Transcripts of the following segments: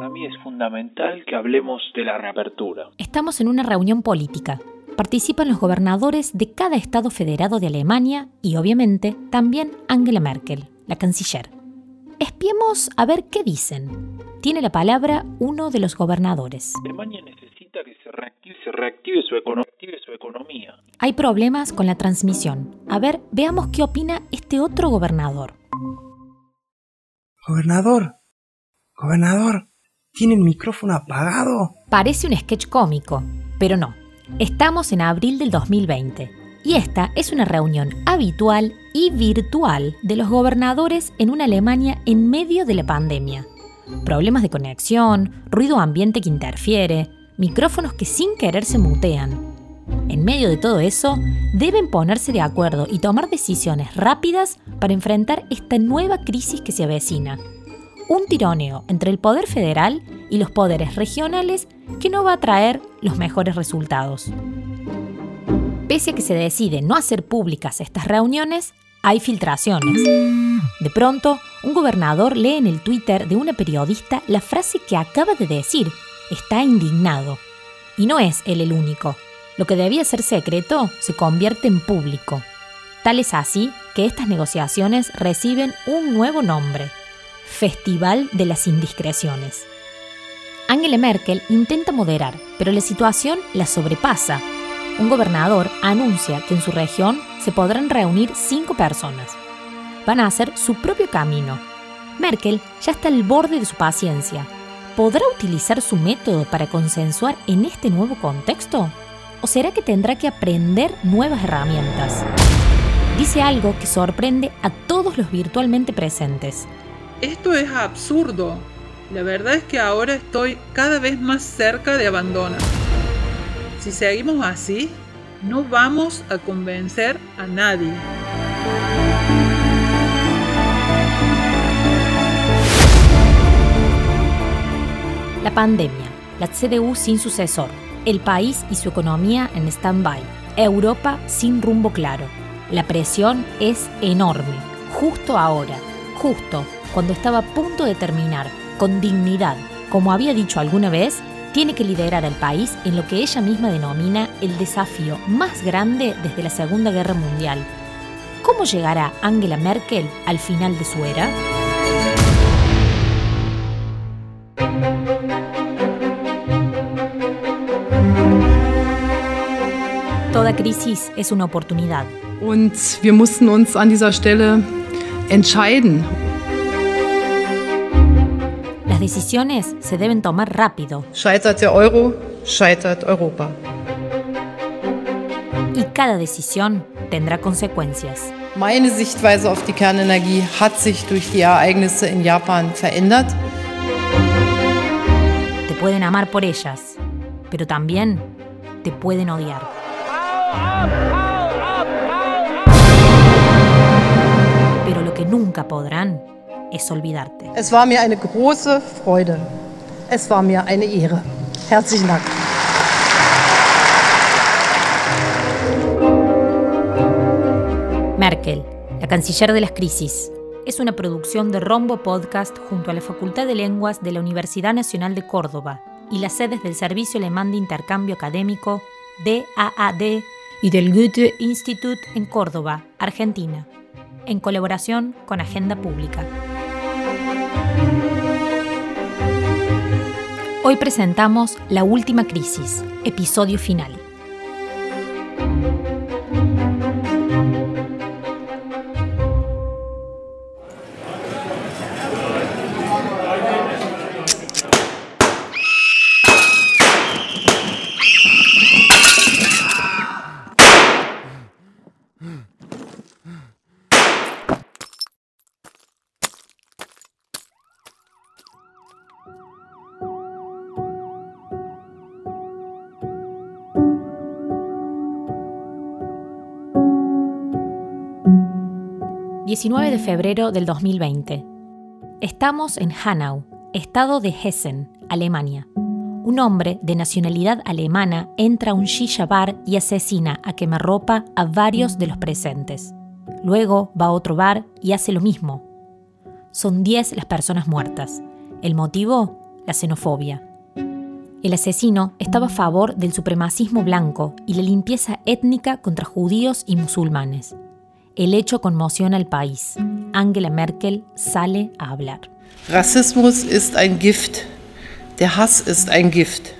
Para mí es fundamental que hablemos de la reapertura. Estamos en una reunión política. Participan los gobernadores de cada estado federado de Alemania y obviamente también Angela Merkel, la canciller. Espiemos a ver qué dicen. Tiene la palabra uno de los gobernadores. Alemania necesita que se reactive, se reactive su, econo- reactive su economía. Hay problemas con la transmisión. A ver, veamos qué opina este otro gobernador. Gobernador, gobernador, ¿tiene el micrófono apagado? Parece un sketch cómico, pero no. Estamos en abril del 2020 y esta es una reunión habitual y virtual de los gobernadores en una Alemania en medio de la pandemia. Problemas de conexión, ruido ambiente que interfiere, micrófonos que sin querer se mutean. En medio de todo eso, deben ponerse de acuerdo y tomar decisiones rápidas para enfrentar esta nueva crisis que se avecina. Un tironeo entre el poder federal y los poderes regionales que no va a traer los mejores resultados. Pese a que se decide no hacer públicas estas reuniones, hay filtraciones. De pronto, un gobernador lee en el Twitter de una periodista la frase que acaba de decir. Está indignado. Y no es él el único. Lo que debía ser secreto se convierte en público. Tal es así que estas negociaciones reciben un nuevo nombre. Festival de las Indiscreciones. Angela Merkel intenta moderar, pero la situación la sobrepasa. Un gobernador anuncia que en su región se podrán reunir cinco personas. Van a hacer su propio camino. Merkel ya está al borde de su paciencia. ¿Podrá utilizar su método para consensuar en este nuevo contexto? ¿O será que tendrá que aprender nuevas herramientas? Dice algo que sorprende a todos los virtualmente presentes. Esto es absurdo. La verdad es que ahora estoy cada vez más cerca de abandonar. Si seguimos así, no vamos a convencer a nadie. La pandemia, la CDU sin sucesor, el país y su economía en stand-by, Europa sin rumbo claro. La presión es enorme, justo ahora, justo cuando estaba a punto de terminar, con dignidad, como había dicho alguna vez, tiene que liderar al país en lo que ella misma denomina el desafío más grande desde la Segunda Guerra Mundial. ¿Cómo llegará Angela Merkel al final de su era? Toda crisis es una oportunidad. Und wir mussten uns an dieser Stelle entscheiden. Las decisiones se deben tomar rápido Scheitert der Euro, scheitert Europa. y cada decisión tendrá consecuencias. Meine Sichtweise auf die Kernenergie hat sich durch die Ereignisse in Japan verändert. Te pueden amar por ellas, pero también te pueden odiar. Pero lo que nunca podrán es olvidarte. Es war mir eine große Freude. Es war mir eine Ehre. Herzlichen Dank. Merkel, la canciller de las crisis, es una producción de Rombo Podcast junto a la Facultad de Lenguas de la Universidad Nacional de Córdoba y las sedes del Servicio Alemán de Intercambio Académico, DAAD, y del Goethe Institut en Córdoba, Argentina, en colaboración con Agenda Pública. Hoy presentamos La Última Crisis, episodio final. ...19 de febrero del 2020... ...estamos en Hanau, estado de Hessen, Alemania... ...un hombre de nacionalidad alemana... ...entra a un shisha bar y asesina a quemarropa... ...a varios de los presentes... ...luego va a otro bar y hace lo mismo... Son 10 las personas muertas... ¿El motivo? la xenofobia. El asesino estaba a favor del supremacismo blanco y la limpieza étnica contra judíos y musulmanes. El hecho conmociona al país. Angela Merkel sale a hablar. Rassismus ist ein Gift. Der Hass ist ein Gift.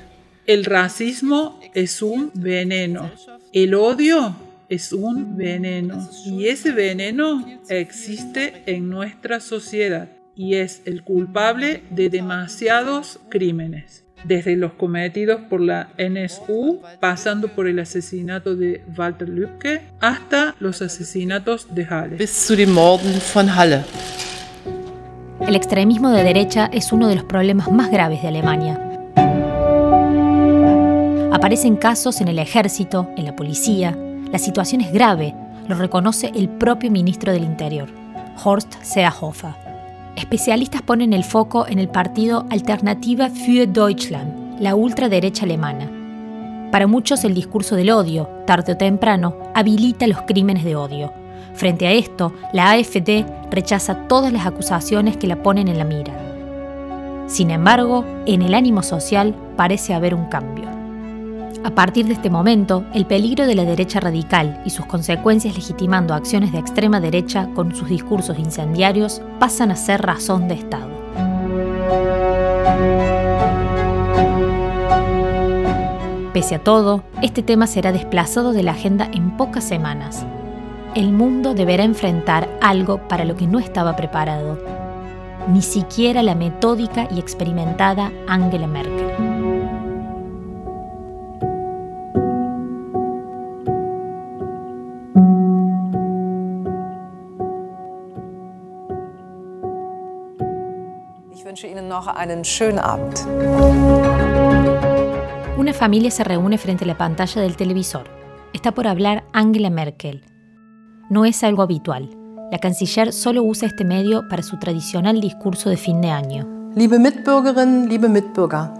El racismo es un veneno. El odio es un veneno. Y ese veneno existe en nuestra sociedad y es el culpable de demasiados crímenes desde los cometidos por la NSU, pasando por el asesinato de Walter Lübcke, hasta los asesinatos de Halle. Bis zu den Morden von Halle. El extremismo de derecha es uno de los problemas más graves de Alemania. Aparecen casos en el ejército, en la policía. La situación es grave, lo reconoce el propio ministro del Interior, Horst Seehofer. Especialistas ponen el foco en el partido Alternativa für Deutschland, la ultraderecha alemana. Para muchos el discurso del odio, tarde o temprano, habilita los crímenes de odio. Frente a esto, la AfD rechaza todas las acusaciones que la ponen en la mira. Sin embargo, en el ánimo social parece haber un cambio. A partir de este momento, el peligro de la derecha radical y sus consecuencias legitimando acciones de extrema derecha con sus discursos incendiarios pasan a ser razón de Estado. Pese a todo, este tema será desplazado de la agenda en pocas semanas. El mundo deberá enfrentar algo para lo que no estaba preparado. Ni siquiera la metódica y experimentada Angela Merkel. Una familia se reúne frente a la pantalla del televisor. Está por hablar Angela Merkel. No es algo habitual. La canciller solo usa este medio para su tradicional discurso de fin de año. Liebe Mitbürgerinnen, liebe Mitbürger,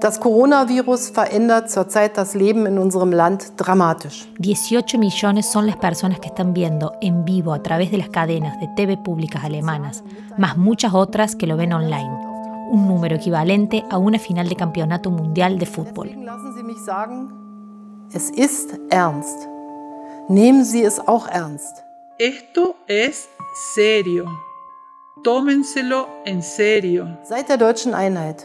das Coronavirus verändert zurzeit das Leben in unserem Land dramatisch. 18 millones son las personas que están viendo en vivo a través de las cadenas de TV públicas alemanas, más muchas otras que lo ven online. Un número equivalente a una final de campeonato mundial de fútbol. Deswegen lassen Sie mich sagen, es ist ernst. Nehmen Sie es auch ernst. Esto es serio. Tómenselo en serio. Seit der deutschen Einheit,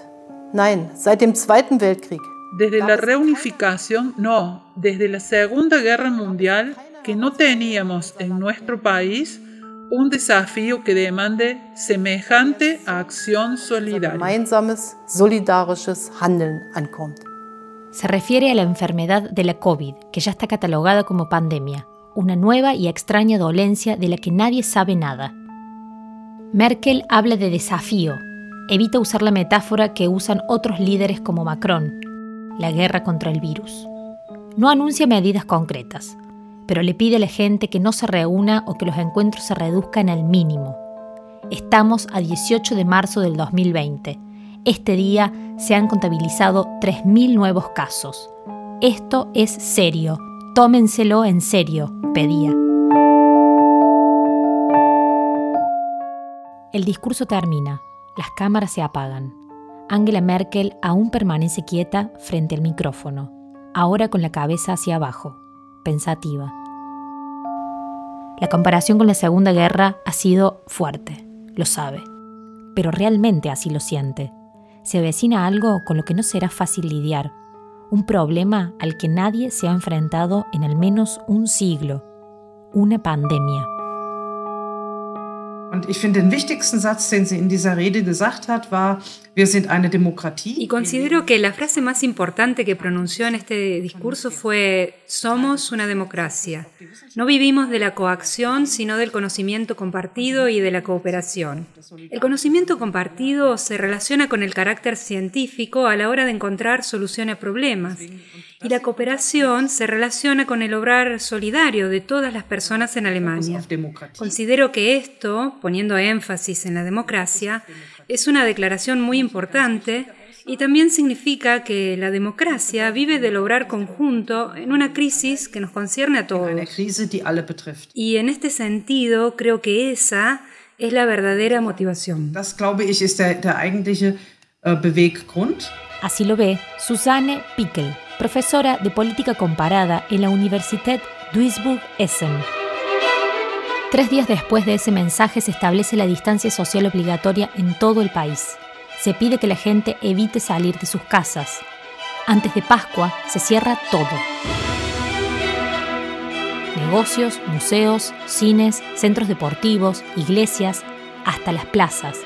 nein, seit dem Zweiten Weltkrieg, Desde la reunificación, no, desde la Segunda Guerra Mundial, que no teníamos en nuestro país un desafío que demande semejante acción solidaria. Se refiere a la enfermedad de la COVID, que ya está catalogada como pandemia, una nueva y extraña dolencia de la que nadie sabe nada. Merkel habla de desafío, evita usar la metáfora que usan otros líderes como Macron, la guerra contra el virus. No anuncia medidas concretas, pero le pide a la gente que no se reúna o que los encuentros se reduzcan al mínimo. Estamos a 18 de marzo del 2020. Este día se han contabilizado 3.000 nuevos casos. Esto es serio. Tómenselo en serio, pedía. El discurso termina. Las cámaras se apagan. Angela Merkel aún permanece quieta frente al micrófono, ahora con la cabeza hacia abajo, pensativa. La comparación con la Segunda Guerra ha sido fuerte, lo sabe, pero realmente así lo siente. Se avecina algo con lo que no será fácil lidiar, un problema al que nadie se ha enfrentado en al menos un siglo, una pandemia. Und ich finde, den wichtigsten Satz, den sie in dieser Rede gesagt hat, war, wir sind eine Demokratie. Y considero que la frase más importante que pronunció en este discurso fue, somos una democracia. No vivimos de la coacción, sino del conocimiento compartido y de la cooperación. El conocimiento compartido se relaciona con el carácter científico a la hora de encontrar soluciones a problemas. Y la cooperación se relaciona con el obrar solidario de todas las personas en Alemania. Considero que esto, poniendo énfasis en la democracia, es una declaración muy importante y también significa que la democracia vive del obrar conjunto en una crisis que nos concierne a todos. Y en este sentido, creo que esa es la verdadera motivación. Äh. Así lo ve Susanne Pickel, profesora de política comparada en la Universität Duisburg-Essen. Tres días después de ese mensaje se establece la distancia social obligatoria en todo el país. Se pide que la gente evite salir de sus casas. Antes de Pascua se cierra todo. Negocios, museos, cines, centros deportivos, iglesias, hasta las plazas.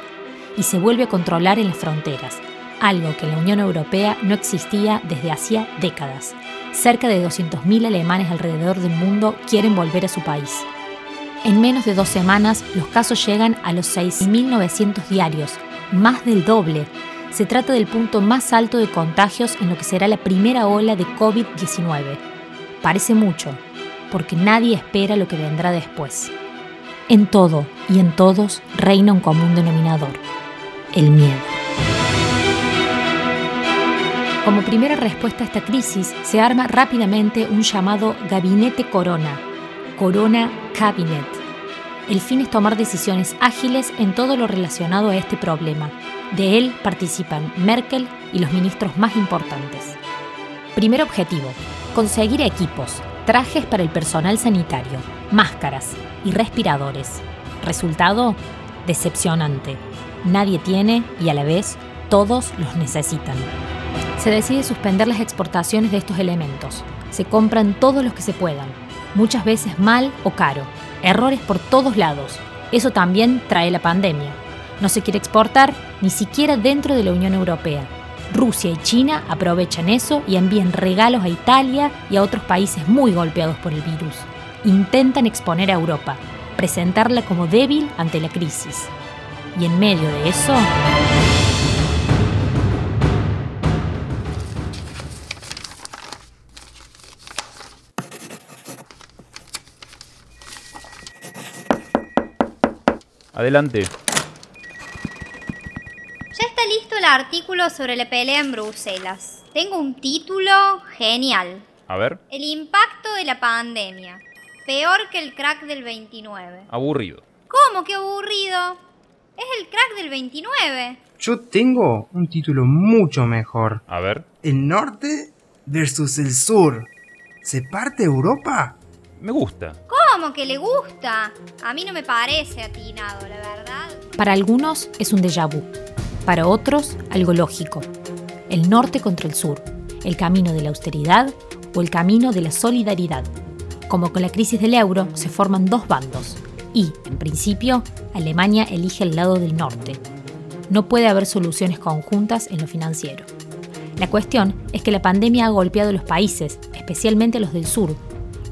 Y se vuelve a controlar en las fronteras, algo que en la Unión Europea no existía desde hacía décadas. Cerca de 200.000 alemanes alrededor del mundo quieren volver a su país. En menos de dos semanas, los casos llegan a los 6.900 diarios, más del doble. Se trata del punto más alto de contagios en lo que será la primera ola de COVID-19. Parece mucho, porque nadie espera lo que vendrá después. En todo y en todos reina un común denominador, el miedo. Como primera respuesta a esta crisis, se arma rápidamente un llamado Gabinete Corona, Corona Cabinet. El fin es tomar decisiones ágiles en todo lo relacionado a este problema. De él participan Merkel y los ministros más importantes. Primer objetivo, conseguir equipos, trajes para el personal sanitario, máscaras y respiradores. Resultado, decepcionante. Nadie tiene y a la vez todos los necesitan. Se decide suspender las exportaciones de estos elementos. Se compran todos los que se puedan, muchas veces mal o caro. Errores por todos lados. Eso también trae la pandemia. No se quiere exportar ni siquiera dentro de la Unión Europea. Rusia y China aprovechan eso y envían regalos a Italia y a otros países muy golpeados por el virus. Intentan exponer a Europa, presentarla como débil ante la crisis. Y en medio de eso... Adelante. Ya está listo el artículo sobre la pelea en Bruselas. Tengo un título genial. A ver. El impacto de la pandemia. Peor que el crack del 29. Aburrido. ¿Cómo que aburrido? Es el crack del 29. Yo tengo un título mucho mejor. A ver. El norte versus el sur. ¿Se parte Europa? Me gusta. ¿Cómo que le gusta? A mí no me parece atinado, la verdad. Para algunos es un déjà vu, para otros algo lógico. El norte contra el sur, el camino de la austeridad o el camino de la solidaridad. Como con la crisis del euro se forman dos bandos y, en principio, Alemania elige el lado del norte. No puede haber soluciones conjuntas en lo financiero. La cuestión es que la pandemia ha golpeado a los países, especialmente a los del sur,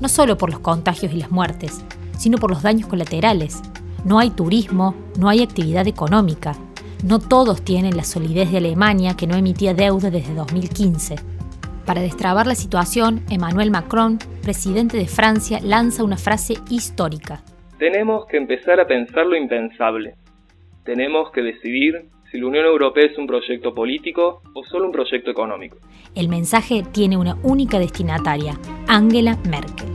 no solo por los contagios y las muertes, sino por los daños colaterales. No hay turismo, no hay actividad económica. No todos tienen la solidez de Alemania que no emitía deuda desde 2015. Para destrabar la situación, Emmanuel Macron, presidente de Francia, lanza una frase histórica. Tenemos que empezar a pensar lo impensable. Tenemos que decidir si la Unión Europea es un proyecto político o solo un proyecto económico. El mensaje tiene una única destinataria, Angela Merkel.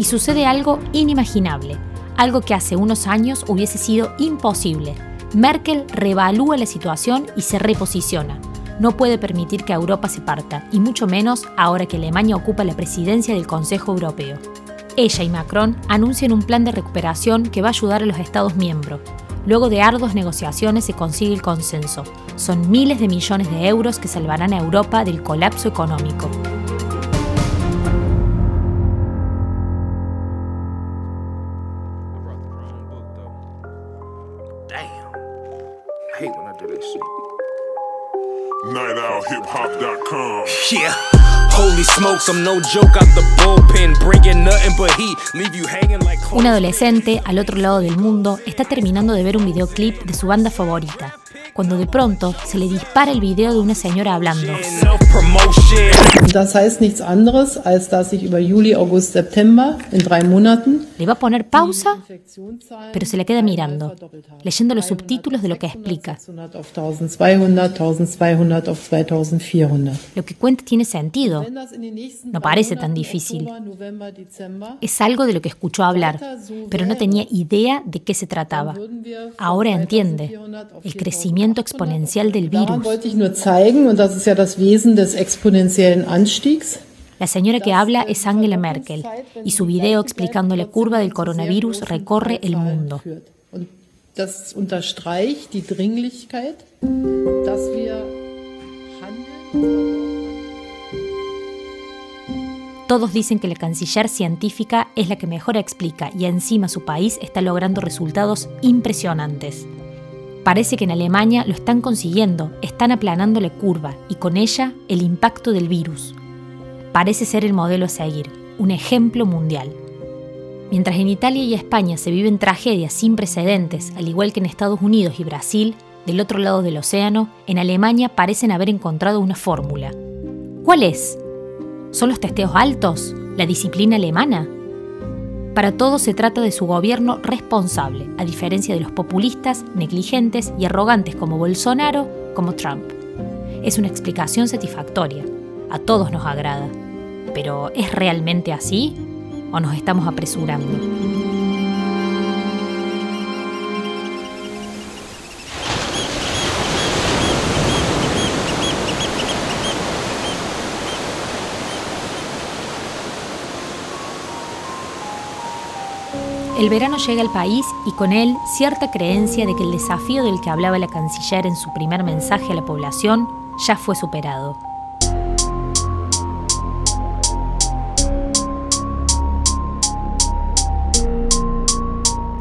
Y sucede algo inimaginable, algo que hace unos años hubiese sido imposible. Merkel reevalúa la situación y se reposiciona. No puede permitir que Europa se parta, y mucho menos ahora que Alemania ocupa la presidencia del Consejo Europeo. Ella y Macron anuncian un plan de recuperación que va a ayudar a los Estados miembros, Luego de arduas negociaciones se consigue el consenso. Son miles de millones de euros que salvarán a Europa del colapso económico. Yeah. Holy smokes, I'm no joke out the bullpen, bringing nothing but heat, leave you hanging like Un adolescente al otro lado del mundo está terminando de ver un videoclip de su banda favorita, cuando de pronto se le dispara el video de una señora hablando. Das heißt nichts anderes, als dass ich über Juli, August, September in drei Monaten Le va a poner pausa, pero se le queda mirando, leyendo los subtítulos de lo que explica. auf 1200, 1200 auf 2400. Lo que cuenta tiene sentido. No parece tan difícil. Es algo de lo que escuchó hablar, pero no tenía idea de qué se trataba. Ahora entiende. El crecimiento crecimiento exponencial del virus. La señora que habla es Angela Merkel y su video explicando la curva del coronavirus recorre el mundo. Todos dicen que la canciller científica es la que mejor explica y encima su país está logrando resultados impresionantes. Parece que en Alemania lo están consiguiendo, están aplanando la curva y con ella el impacto del virus. Parece ser el modelo a seguir, un ejemplo mundial. Mientras en Italia y España se viven tragedias sin precedentes, al igual que en Estados Unidos y Brasil, del otro lado del océano, en Alemania parecen haber encontrado una fórmula. ¿Cuál es? ¿Son los testeos altos? ¿La disciplina alemana? Para todos se trata de su gobierno responsable, a diferencia de los populistas, negligentes y arrogantes como Bolsonaro, como Trump. Es una explicación satisfactoria. A todos nos agrada. Pero ¿es realmente así? ¿O nos estamos apresurando? El verano llega al país y con él cierta creencia de que el desafío del que hablaba la canciller en su primer mensaje a la población ya fue superado.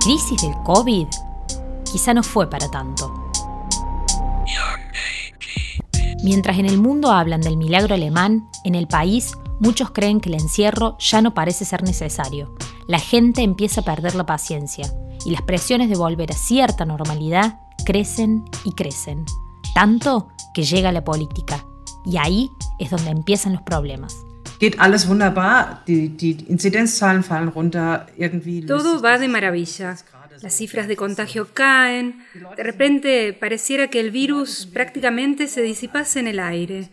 ¿Crisis del COVID? Quizá no fue para tanto. Mientras en el mundo hablan del milagro alemán, en el país muchos creen que el encierro ya no parece ser necesario la gente empieza a perder la paciencia y las presiones de volver a cierta normalidad crecen y crecen, tanto que llega la política. Y ahí es donde empiezan los problemas. Todo va de maravilla. Las cifras de contagio caen. De repente pareciera que el virus prácticamente se disipase en el aire.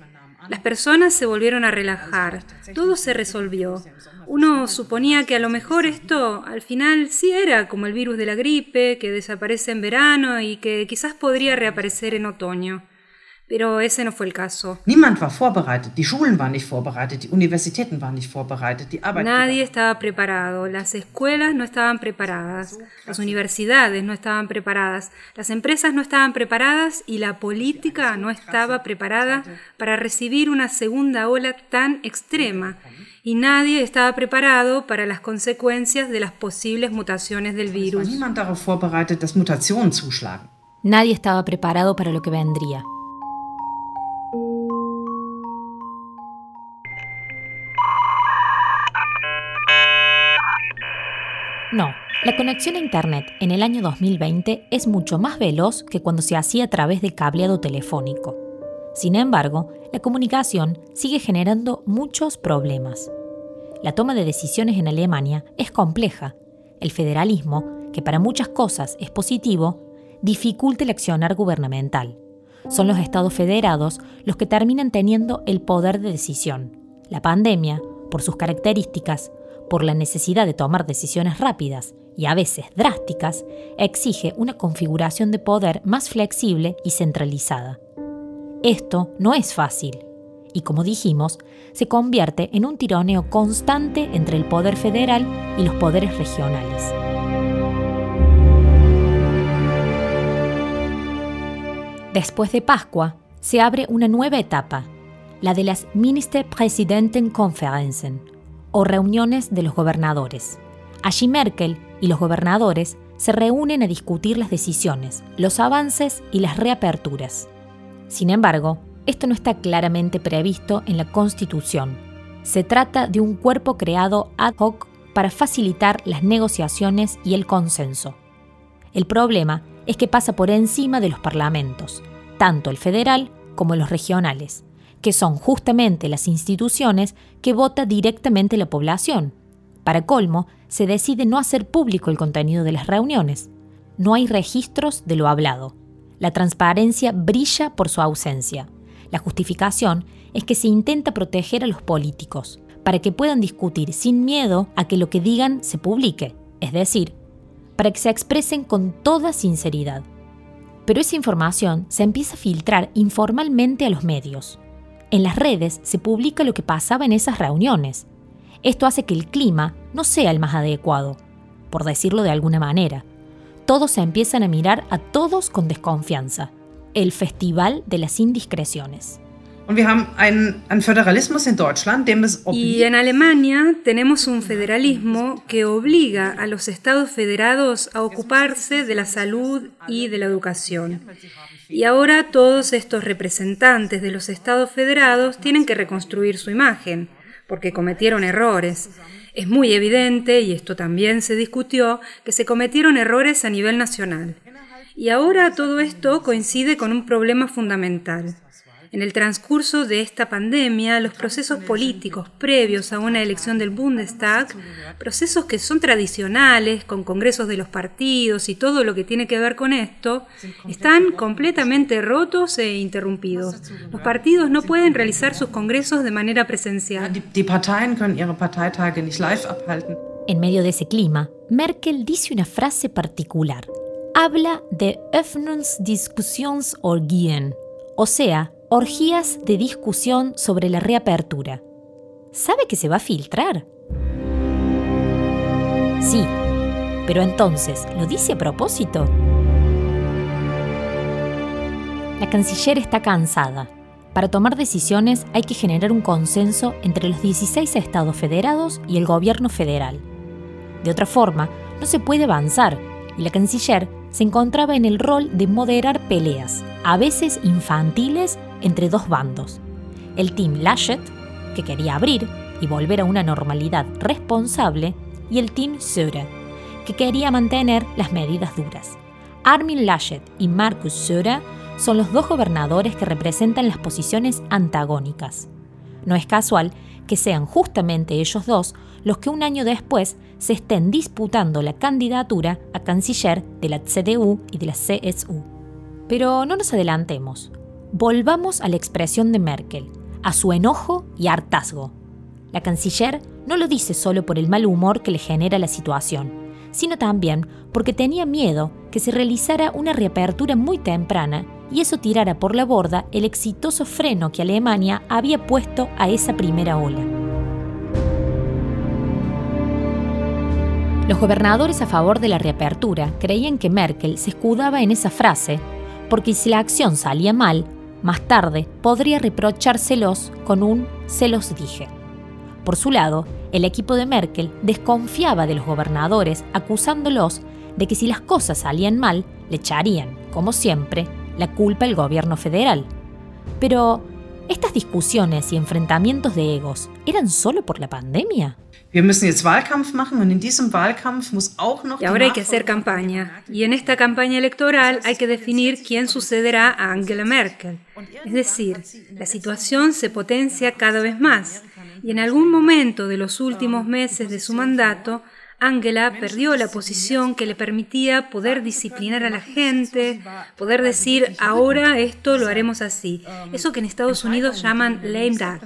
Las personas se volvieron a relajar, todo se resolvió. Uno suponía que a lo mejor esto al final sí era como el virus de la gripe, que desaparece en verano y que quizás podría reaparecer en otoño. Pero ese no fue el caso. Nadie estaba preparado. Las escuelas no estaban preparadas. Las universidades no estaban preparadas. Las empresas no estaban preparadas y la política no estaba preparada para recibir una segunda ola tan extrema. Y nadie estaba preparado para las consecuencias de las posibles mutaciones del virus. Nadie estaba preparado para lo que vendría. No, la conexión a Internet en el año 2020 es mucho más veloz que cuando se hacía a través del cableado telefónico. Sin embargo, la comunicación sigue generando muchos problemas. La toma de decisiones en Alemania es compleja. El federalismo, que para muchas cosas es positivo, dificulta el accionar gubernamental. Son los estados federados los que terminan teniendo el poder de decisión. La pandemia, por sus características, por la necesidad de tomar decisiones rápidas y a veces drásticas, exige una configuración de poder más flexible y centralizada. Esto no es fácil y, como dijimos, se convierte en un tironeo constante entre el poder federal y los poderes regionales. Después de Pascua, se abre una nueva etapa, la de las Ministerpräsidentenkonferenzen, o reuniones de los gobernadores. Allí Merkel y los gobernadores se reúnen a discutir las decisiones, los avances y las reaperturas. Sin embargo, esto no está claramente previsto en la Constitución. Se trata de un cuerpo creado ad hoc para facilitar las negociaciones y el consenso. El problema es que pasa por encima de los parlamentos, tanto el federal como los regionales, que son justamente las instituciones que vota directamente la población. Para colmo, se decide no hacer público el contenido de las reuniones. No hay registros de lo hablado. La transparencia brilla por su ausencia. La justificación es que se intenta proteger a los políticos, para que puedan discutir sin miedo a que lo que digan se publique, es decir, para que se expresen con toda sinceridad. Pero esa información se empieza a filtrar informalmente a los medios. En las redes se publica lo que pasaba en esas reuniones. Esto hace que el clima no sea el más adecuado, por decirlo de alguna manera. Todos se empiezan a mirar a todos con desconfianza. El Festival de las Indiscreciones. Y en Alemania tenemos un federalismo que obliga a los estados federados a ocuparse de la salud y de la educación. Y ahora todos estos representantes de los estados federados tienen que reconstruir su imagen, porque cometieron errores. Es muy evidente, y esto también se discutió, que se cometieron errores a nivel nacional. Y ahora todo esto coincide con un problema fundamental. En el transcurso de esta pandemia, los procesos políticos previos a una elección del Bundestag, procesos que son tradicionales, con congresos de los partidos y todo lo que tiene que ver con esto, están completamente rotos e interrumpidos. Los partidos no pueden realizar sus congresos de manera presencial. En medio de ese clima, Merkel dice una frase particular. Habla de Öffnungsdiskussionsorgien, o sea, orgías de discusión sobre la reapertura. ¿Sabe que se va a filtrar? Sí, pero entonces, ¿lo dice a propósito? La canciller está cansada. Para tomar decisiones hay que generar un consenso entre los 16 estados federados y el gobierno federal. De otra forma, no se puede avanzar y la canciller se encontraba en el rol de moderar peleas, a veces infantiles entre dos bandos. El Team Laschet, que quería abrir y volver a una normalidad responsable, y el Team Söder, que quería mantener las medidas duras. Armin Laschet y Markus Söder son los dos gobernadores que representan las posiciones antagónicas. No es casual que sean justamente ellos dos los que un año después se estén disputando la candidatura a canciller de la CDU y de la CSU. Pero no nos adelantemos. Volvamos a la expresión de Merkel, a su enojo y hartazgo. La canciller no lo dice solo por el mal humor que le genera la situación, sino también porque tenía miedo que se realizara una reapertura muy temprana y eso tirara por la borda el exitoso freno que Alemania había puesto a esa primera ola. Los gobernadores a favor de la reapertura creían que Merkel se escudaba en esa frase porque si la acción salía mal, más tarde podría reprochárselos con un se los dije. Por su lado, el equipo de Merkel desconfiaba de los gobernadores acusándolos de que si las cosas salían mal, le echarían, como siempre, la culpa al gobierno federal. Pero, ¿estas discusiones y enfrentamientos de egos eran solo por la pandemia? Y ahora hay que hacer campaña. Y en esta campaña electoral hay que definir quién sucederá a Angela Merkel. Es decir, la situación se potencia cada vez más. Y en algún momento de los últimos meses de su mandato, Angela perdió la posición que le permitía poder disciplinar a la gente, poder decir, ahora esto lo haremos así. Eso que en Estados Unidos llaman lame duck.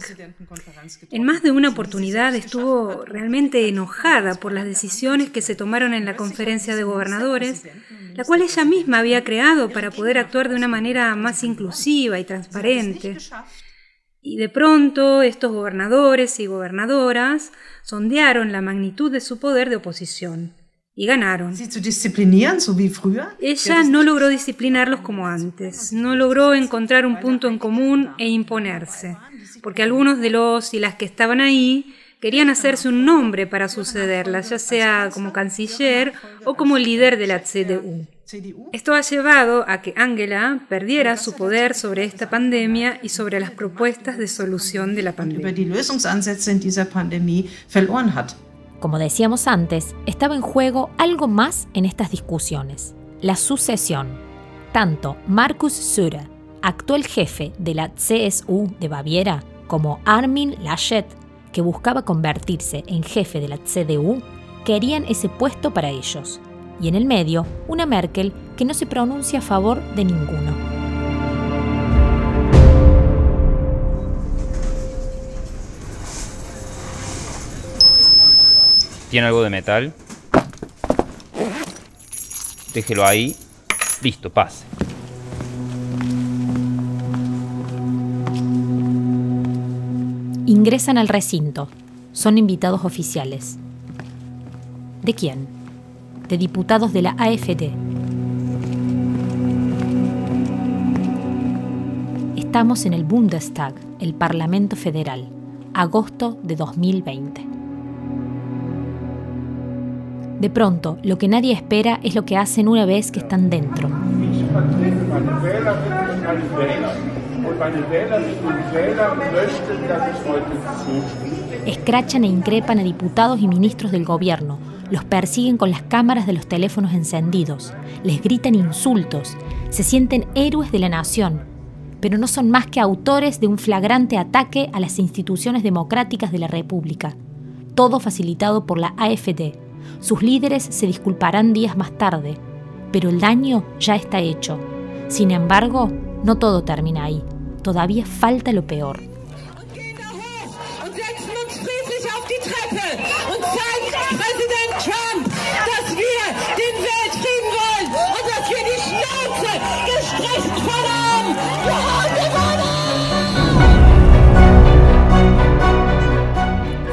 En más de una oportunidad estuvo realmente enojada por las decisiones que se tomaron en la conferencia de gobernadores, la cual ella misma había creado para poder actuar de una manera más inclusiva y transparente. Y de pronto estos gobernadores y gobernadoras sondearon la magnitud de su poder de oposición y ganaron. Ella no logró disciplinarlos como antes, no logró encontrar un punto en común e imponerse, porque algunos de los y las que estaban ahí querían hacerse un nombre para sucederla, ya sea como canciller o como líder de la CDU. Esto ha llevado a que Angela perdiera su poder sobre esta pandemia y sobre las propuestas de solución de la pandemia. Como decíamos antes, estaba en juego algo más en estas discusiones, la sucesión. Tanto Markus Söder, actual jefe de la CSU de Baviera, como Armin Laschet, que buscaba convertirse en jefe de la CDU, querían ese puesto para ellos y en el medio una Merkel que no se pronuncia a favor de ninguno. Tiene algo de metal. Déjelo ahí. Listo, pase. Ingresan al recinto. Son invitados oficiales. ¿De quién? De diputados de la AFD. Estamos en el Bundestag, el Parlamento Federal, agosto de 2020. De pronto, lo que nadie espera es lo que hacen una vez que están dentro. Escrachan e increpan a diputados y ministros del gobierno, los persiguen con las cámaras de los teléfonos encendidos, les gritan insultos, se sienten héroes de la nación, pero no son más que autores de un flagrante ataque a las instituciones democráticas de la República. Todo facilitado por la AFD. Sus líderes se disculparán días más tarde, pero el daño ya está hecho. Sin embargo, no todo termina ahí. Todavía falta lo peor.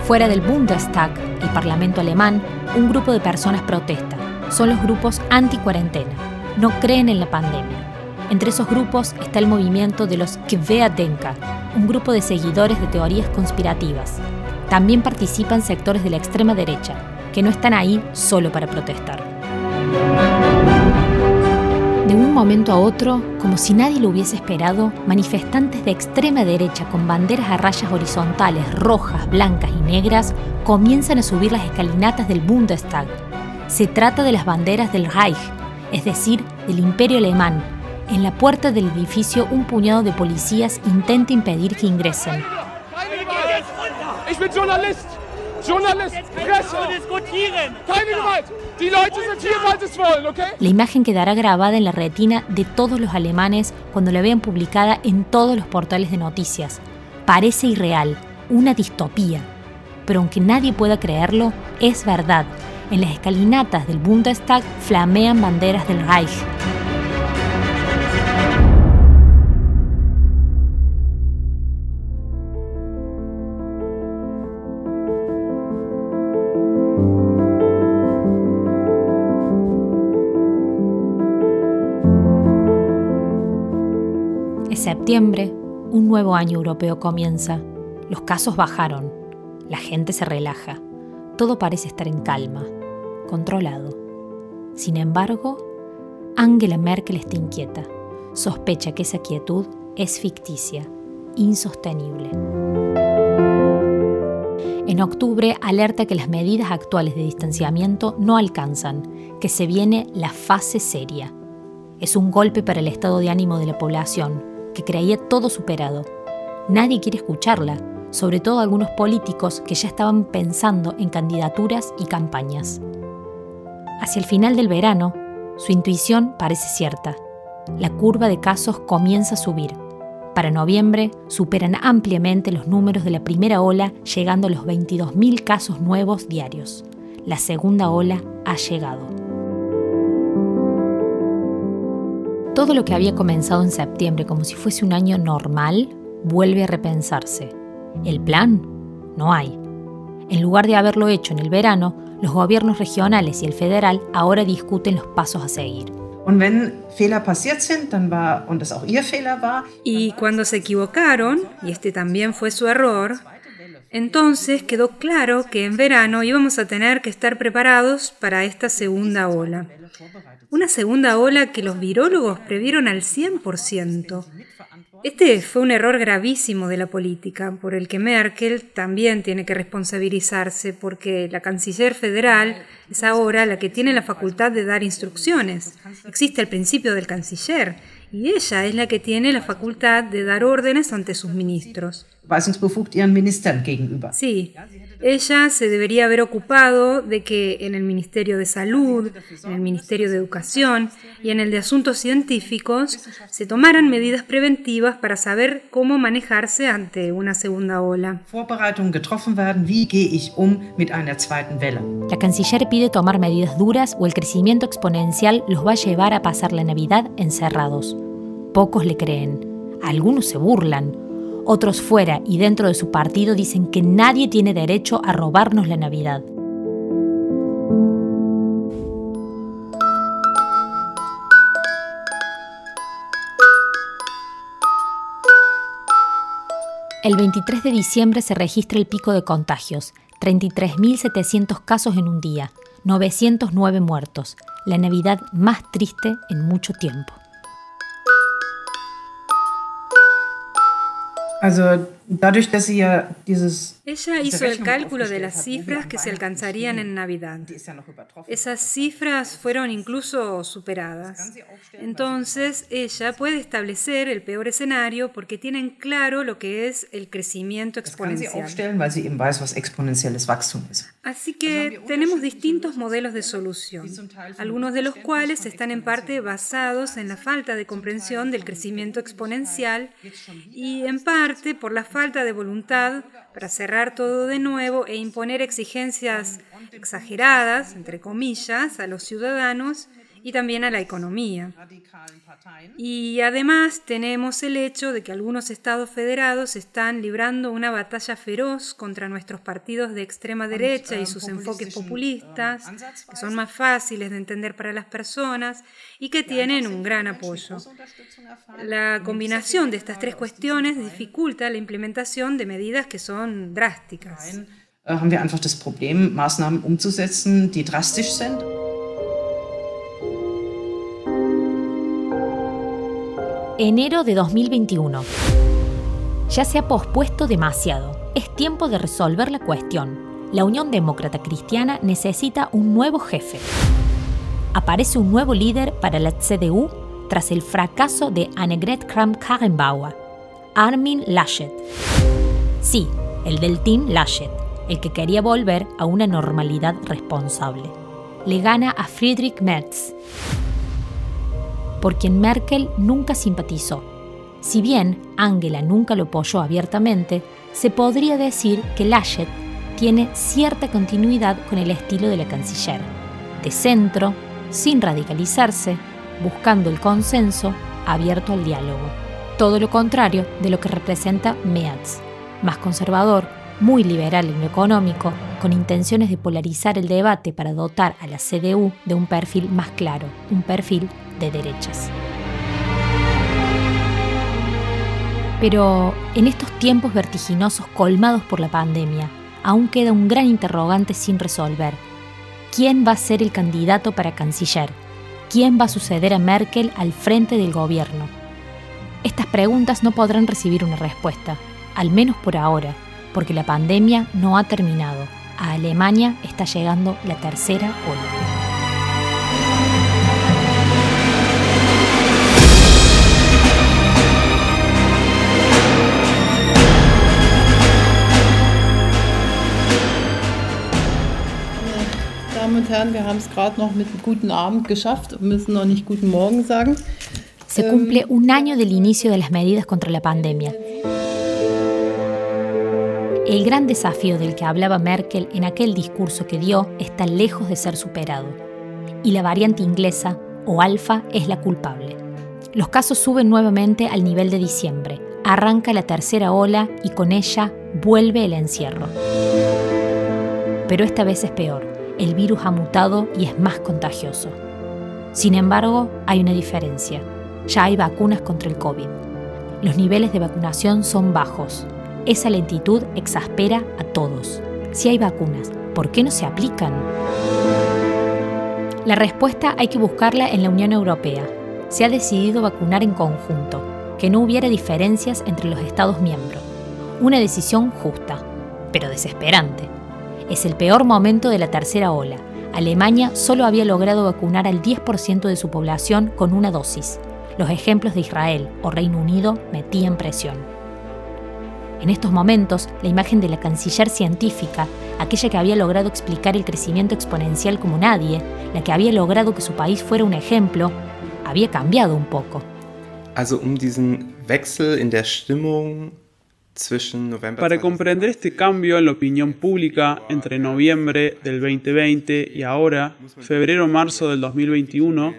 Fuera del Bundestag, el Parlamento alemán, un grupo de personas protesta. Son los grupos anti-cuarentena. No creen en la pandemia. Entre esos grupos está el movimiento de los Querdenker, un grupo de seguidores de teorías conspirativas. También participan sectores de la extrema derecha, que no están ahí solo para protestar. De un momento a otro, como si nadie lo hubiese esperado, manifestantes de extrema derecha con banderas a rayas horizontales rojas, blancas y negras comienzan a subir las escalinatas del Bundestag. Se trata de las banderas del Reich, es decir, del Imperio Alemán. En la puerta del edificio un puñado de policías intenta impedir que ingresen. La imagen quedará grabada en la retina de todos los alemanes cuando la vean publicada en todos los portales de noticias. Parece irreal, una distopía. Pero aunque nadie pueda creerlo, es verdad. En las escalinatas del Bundestag flamean banderas del Reich. Septiembre, un nuevo año europeo comienza. Los casos bajaron, la gente se relaja, todo parece estar en calma, controlado. Sin embargo, Angela Merkel está inquieta. Sospecha que esa quietud es ficticia, insostenible. En octubre alerta que las medidas actuales de distanciamiento no alcanzan, que se viene la fase seria. Es un golpe para el estado de ánimo de la población, que creía todo superado. Nadie quiere escucharla, sobre todo algunos políticos que ya estaban pensando en candidaturas y campañas. Hacia el final del verano, su intuición parece cierta. La curva de casos comienza a subir. Para noviembre superan ampliamente los números de la primera ola, llegando a los 22.000 casos nuevos diarios. La segunda ola ha llegado. Todo lo que había comenzado en septiembre como si fuese un año normal vuelve a repensarse. El plan no hay. En lugar de haberlo hecho en el verano, los gobiernos regionales y el federal ahora discuten los pasos a seguir. Y cuando se equivocaron, y este también fue su error, entonces quedó claro que en verano íbamos a tener que estar preparados para esta segunda ola. Una segunda ola que los virólogos previeron al 100%. Este fue un error gravísimo de la política, por el que Merkel también tiene que responsabilizarse, porque la canciller federal es ahora la que tiene la facultad de dar instrucciones. Existe el principio del canciller, y ella es la que tiene la facultad de dar órdenes ante sus ministros. Sí, ella se debería haber ocupado de que en el Ministerio de Salud, en el Ministerio de Educación y en el de Asuntos Científicos se tomaran medidas preventivas para saber cómo manejarse ante una segunda ola. La canciller pide tomar medidas duras o el crecimiento exponencial los va a llevar a pasar la Navidad encerrados. Pocos le creen, algunos se burlan Otros fuera y dentro de su partido dicen que nadie tiene derecho a robarnos la Navidad. El 23 de diciembre se registra el pico de contagios, 33.700 casos en un día, 909 muertos, la Navidad más triste en mucho tiempo. Also Ella hizo el cálculo de las cifras que se alcanzarían en Navidad. Esas cifras fueron incluso superadas. Entonces, ella puede establecer el peor escenario porque tienen claro lo que es el crecimiento exponencial. Así que tenemos distintos modelos de solución, algunos de los cuales están en parte basados en la falta de comprensión del crecimiento exponencial y en parte por la falta de voluntad para cerrar todo de nuevo e imponer exigencias exageradas, entre comillas, a los ciudadanos y también a la economía. Y además tenemos el hecho de que algunos estados federados están librando una batalla feroz contra nuestros partidos de extrema derecha y sus enfoques populistas, que son más fáciles de entender para las personas y que tienen un gran apoyo. La combinación de estas tres cuestiones dificulta la implementación de medidas que son drásticas. haben wir einfach das Problem, Maßnahmen umzusetzen, die drastisch sind. Enero de 2021. Ya se ha pospuesto demasiado. Es tiempo de resolver la cuestión. La Unión Demócrata Cristiana necesita un nuevo jefe. Aparece un nuevo líder para la CDU tras el fracaso de Annegret Kramp-Karrenbauer, Armin Laschet. Sí, el del Team Laschet, el que quería volver a una normalidad responsable. Le gana a Friedrich Merz, por quien Merkel nunca simpatizó. Si bien Angela nunca lo apoyó abiertamente, se podría decir que Laschet tiene cierta continuidad con el estilo de la canciller, de centro, sin radicalizarse, buscando el consenso, abierto al diálogo. Todo lo contrario de lo que representa Meatz, más conservador, muy liberal en lo económico, con intenciones de polarizar el debate para dotar a la CDU de un perfil más claro, un perfil de derechas. Pero en estos tiempos vertiginosos colmados por la pandemia, aún queda un gran interrogante sin resolver. ¿Quién va a ser el candidato para canciller? ¿Quién va a suceder a Merkel al frente del gobierno? Estas preguntas no podrán recibir una respuesta, al menos por ahora, porque la pandemia no ha terminado. A Alemania está llegando la tercera ola. Se cumple un año del inicio de las medidas contra la pandemia. El gran desafío del que hablaba Merkel en aquel discurso que dio está lejos de ser superado. Y la variante inglesa, o alfa, es la culpable. Los casos suben nuevamente al nivel de diciembre. Arranca la tercera ola y con ella vuelve el encierro. Pero esta vez es peor el virus ha mutado y es más contagioso. Sin embargo, hay una diferencia. Ya hay vacunas contra el COVID. Los niveles de vacunación son bajos. Esa lentitud exaspera a todos. Si hay vacunas, ¿por qué no se aplican? La respuesta hay que buscarla en la Unión Europea. Se ha decidido vacunar en conjunto, que no hubiera diferencias entre los Estados miembros. Una decisión justa, pero desesperante. Es el peor momento de la tercera ola. Alemania solo había logrado vacunar al 10% de su población con una dosis. Los ejemplos de Israel o Reino Unido metían presión. En estos momentos, la imagen de la canciller científica, aquella que había logrado explicar el crecimiento exponencial como nadie, la que había logrado que su país fuera un ejemplo, había cambiado un poco. Also um diesen Wechsel in der Stimmung para comprender este cambio en la opinión pública entre noviembre del 2020 y ahora, febrero-marzo del 2021,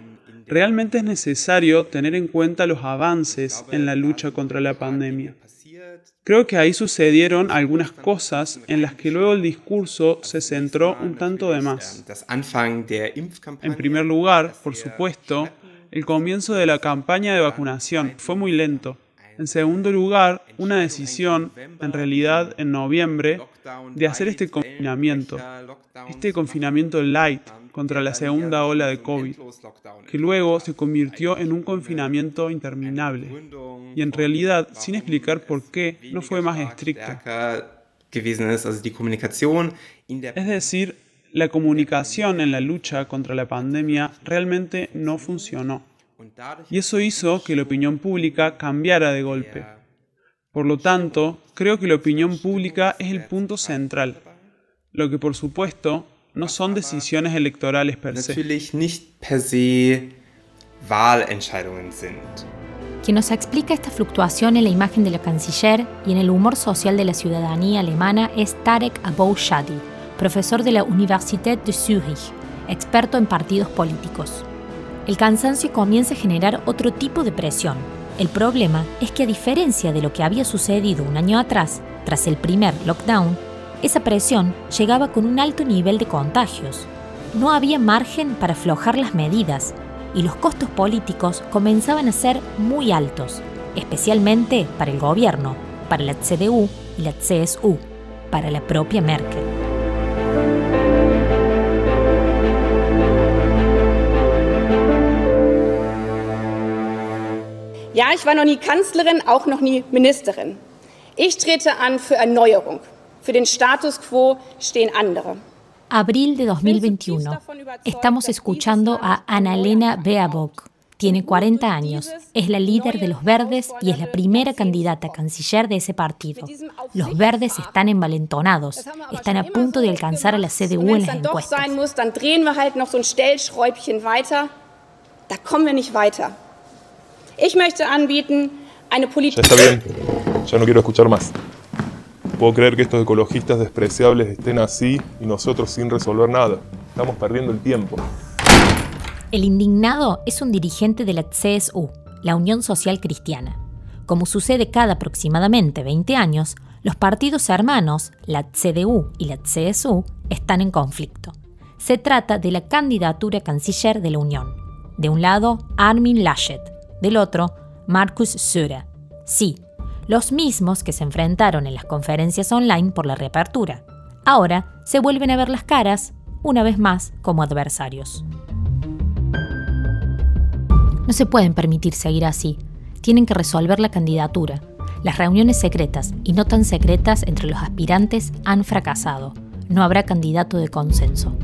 realmente es necesario tener en cuenta los avances en la lucha contra la pandemia. Creo que ahí sucedieron algunas cosas en las que luego el discurso se centró un tanto de más. En primer lugar, por supuesto, el comienzo de la campaña de vacunación fue muy lento. En segundo lugar, una decisión, en realidad en noviembre, de hacer este confinamiento, este confinamiento light contra la segunda ola de COVID, que luego se convirtió en un confinamiento interminable y en realidad, sin explicar por qué, no fue más estricto. Es decir, la comunicación en la lucha contra la pandemia realmente no funcionó. Y eso hizo que la opinión pública cambiara de golpe. Por lo tanto, creo que la opinión pública es el punto central, lo que por supuesto no son decisiones electorales per se. Quien nos explica esta fluctuación en la imagen de la canciller y en el humor social de la ciudadanía alemana es Tarek Abou Shadi, profesor de la Universität de Zürich, experto en partidos políticos. El cansancio comienza a generar otro tipo de presión. El problema es que a diferencia de lo que había sucedido un año atrás, tras el primer lockdown, esa presión llegaba con un alto nivel de contagios. No había margen para aflojar las medidas y los costos políticos comenzaban a ser muy altos, especialmente para el gobierno, para la CDU y la CSU, para la propia Merkel. Ja, ich war noch nie Kanzlerin, auch noch nie Ministerin. Ich trete an für Erneuerung. Für den Status quo stehen andere. Abril de 2021. Estamos escuchando a Annalena Baerbock. Tiene 40 años, es la líder de los Verdes y es la primera candidata a canciller de ese partido. Los Verdes están envalentonados, están a punto de alcanzar a la CDU en las encuestas. Dann drehen wir halt noch so ein Stellschräubchen weiter. Da kommen wir nicht weiter. Ich möchte anbieten eine Politik. Está bien, ya no quiero escuchar más. Puedo creer que estos ecologistas despreciables estén así y nosotros sin resolver nada. Estamos perdiendo el tiempo. El indignado es un dirigente de la CSU, la Unión Social Cristiana. Como sucede cada aproximadamente 20 años, los partidos hermanos, la CDU y la CSU, están en conflicto. Se trata de la candidatura canciller de la Unión. De un lado, Armin Laschet, del otro, Markus Söder. Sí, los mismos que se enfrentaron en las conferencias online por la reapertura. Ahora se vuelven a ver las caras, una vez más, como adversarios. No se pueden permitir seguir así. Tienen que resolver la candidatura. Las reuniones secretas y no tan secretas entre los aspirantes han fracasado. No habrá candidato de consenso.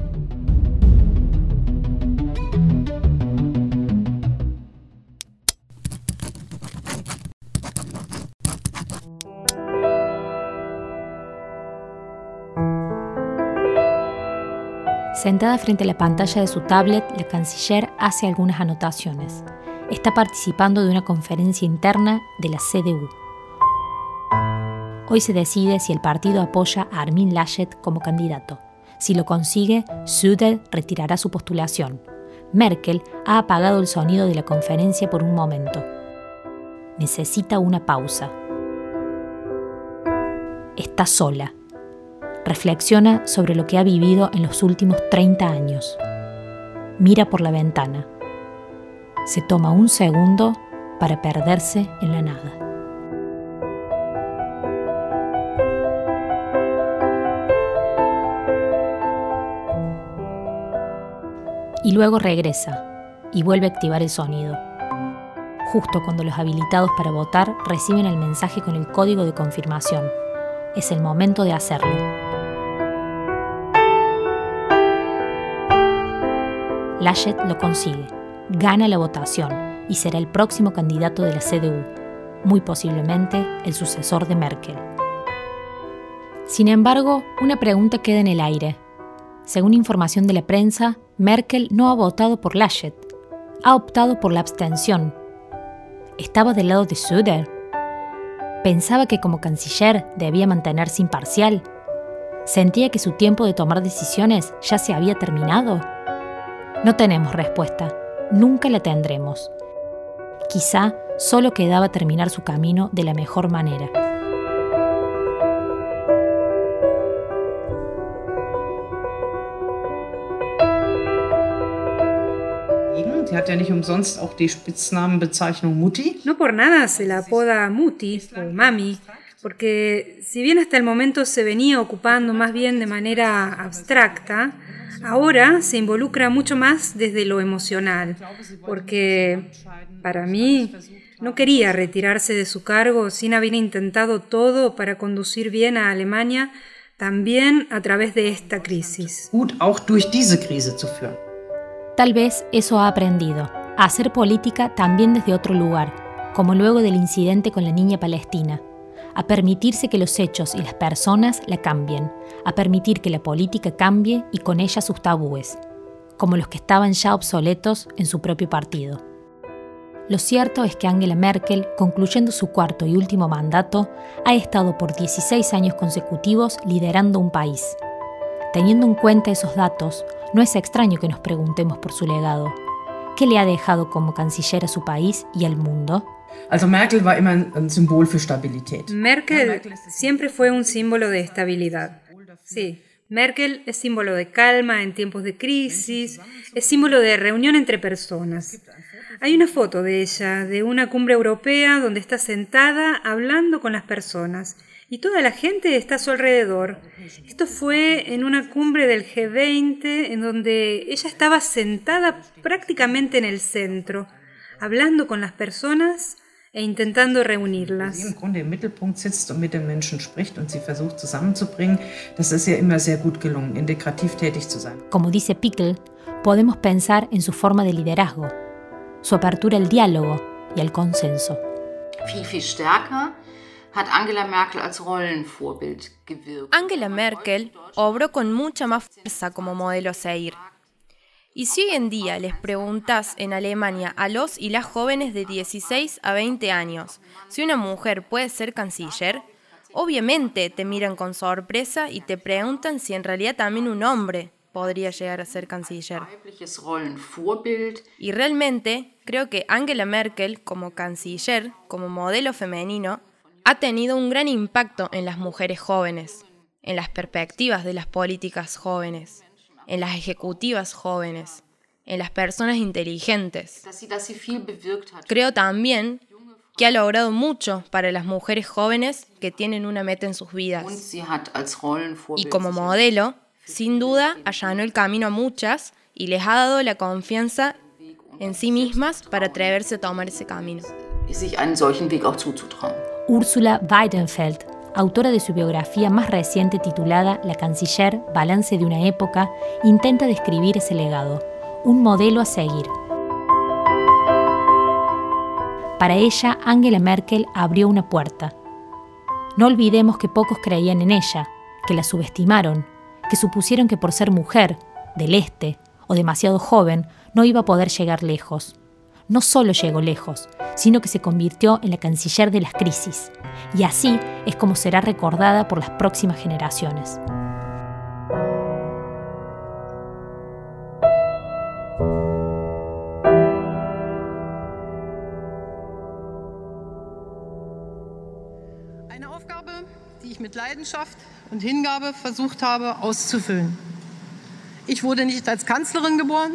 Sentada frente a la pantalla de su tablet, la canciller hace algunas anotaciones. Está participando de una conferencia interna de la CDU. Hoy se decide si el partido apoya a Armin Laschet como candidato. Si lo consigue, Söder retirará su postulación. Merkel ha apagado el sonido de la conferencia por un momento. Necesita una pausa. Está sola reflexiona sobre lo que ha vivido en los últimos 30 años. Mira por la ventana. Se toma un segundo para perderse en la nada. Y luego regresa y vuelve a activar el sonido. Justo cuando los habilitados para votar reciben el mensaje con el código de confirmación. Es el momento de hacerlo. Laschet lo consigue, gana la votación y será el próximo candidato de la CDU, muy posiblemente el sucesor de Merkel. Sin embargo, una pregunta queda en el aire. Según información de la prensa, Merkel no ha votado por Laschet, ha optado por la abstención. ¿Estaba del lado de Söder? ¿Pensaba que como canciller debía mantenerse imparcial? ¿Sentía que su tiempo de tomar decisiones ya se había terminado? No tenemos respuesta, nunca la tendremos. Quizá solo quedaba terminar su camino de la mejor manera. No por nada se la apoda Mutti o Mami porque si bien hasta el momento se venía ocupando más bien de manera abstracta, ahora se involucra mucho más desde lo emocional, porque para mí no quería retirarse de su cargo sin haber intentado todo para conducir bien a Alemania también a través de esta crisis. Tal vez eso ha aprendido, a hacer política también desde otro lugar, como luego del incidente con la niña palestina, a permitirse que los hechos y las personas la cambien, a permitir que la política cambie y con ella sus tabúes, como los que estaban ya obsoletos en su propio partido. Lo cierto es que Angela Merkel, concluyendo su cuarto y último mandato, ha estado por 16 años consecutivos liderando un país. Teniendo en cuenta esos datos, no es extraño que nos preguntemos por su legado. ¿Qué le ha dejado como canciller a su país y al mundo? Merkel siempre fue un símbolo de estabilidad. Sí, Merkel es símbolo de calma en tiempos de crisis, es símbolo de reunión entre personas. Hay una foto de ella, de una cumbre europea donde está sentada hablando con las personas y toda la gente está a su alrededor. Esto fue en una cumbre del G20 en donde ella estaba sentada prácticamente en el centro, hablando con las personas e intentando reunirlas. Como dice Pickel, podemos pensar en su forma de liderazgo, su apertura al diálogo y al consenso. Angela Merkel obró con mucha más fuerza como modelo a seguir. Y si hoy en día les preguntas en Alemania a los y las jóvenes de 16 a 20 años si una mujer puede ser canciller, obviamente te miran con sorpresa y te preguntan si en realidad también un hombre podría llegar a ser canciller. Y realmente creo que Angela Merkel como canciller, como modelo femenino, ha tenido un gran impacto en las mujeres jóvenes, en las perspectivas de las políticas jóvenes, en las ejecutivas jóvenes, en las personas inteligentes. Creo también que ha logrado mucho para las mujeres jóvenes que tienen una meta en sus vidas. Y como modelo, sin duda, allanó el camino a muchas y les ha dado la confianza en sí mismas para atreverse a tomar ese camino. Úrsula Weidenfeld, autora de su biografía más reciente titulada La Canciller, Balance de una época, intenta describir ese legado, un modelo a seguir. Para ella, Angela Merkel abrió una puerta. No olvidemos que pocos creían en ella, que la subestimaron, que supusieron que por ser mujer, del este o demasiado joven, no iba a poder llegar lejos. No solo llegó lejos, sino que se convirtió en la canciller de las crisis, y así es como será recordada por las próximas generaciones. Eine Aufgabe, die ich mit Leidenschaft und Hingabe versucht habe auszufüllen. Ich wurde nicht als Kanzlerin geboren.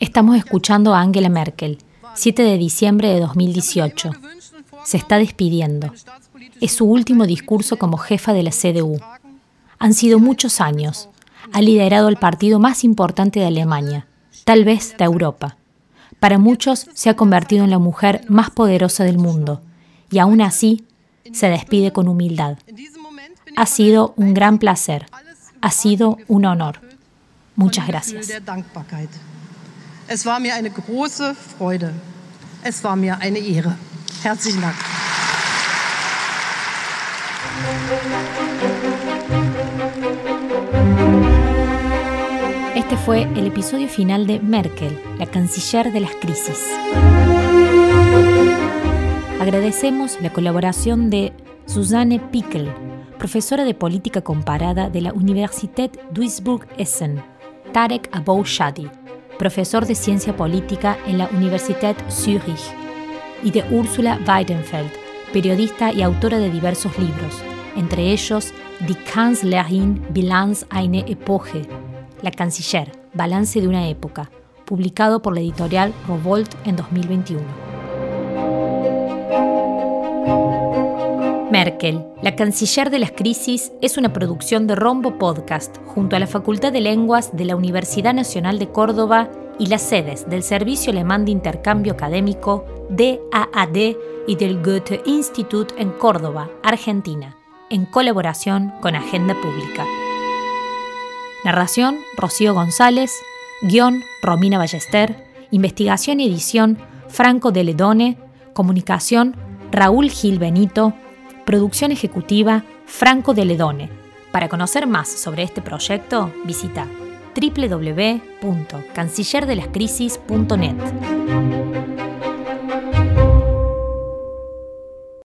Estamos escuchando a Angela Merkel, 7 de diciembre de 2018. Se está despidiendo. Es su último discurso como jefa de la CDU. Han sido muchos años. Ha liderado el partido más importante de Alemania, tal vez de Europa. Para muchos se ha convertido en la mujer más poderosa del mundo y aún así se despide con humildad. Ha sido un gran placer. Ha sido un honor. Muchas gracias. Es war mir eine Ehre. Herzlichen Dank. Este fue el episodio final de Merkel, la canciller de las crisis. Agradecemos la colaboración de Susanne Pickel, profesora de política comparada de la Universität Duisburg-Essen, Tarek Abou Shadi, profesor de ciencia política en la Universität Zürich, y de Ursula Weidenfeld, periodista y autora de diversos libros, entre ellos Die Kanzlerin Bilanz eine Epoche, La Canciller, Balance de una época, publicado por la editorial Revolt en 2021. Merkel, la canciller de las crisis, es una producción de Rombo Podcast junto a la Facultad de Lenguas de la Universidad Nacional de Córdoba y las sedes del Servicio Alemán de Intercambio Académico, DAAD, y del Goethe Institut en Córdoba, Argentina, en colaboración con Agenda Pública. Narración, Rocío González. Guión, Romina Ballester. Investigación y edición, Franco de Ledone. Comunicación, Raúl Gil Benito. Producción ejecutiva, Franco de Ledone. Para conocer más sobre este proyecto, visita www.cancillerdelascrisis.net.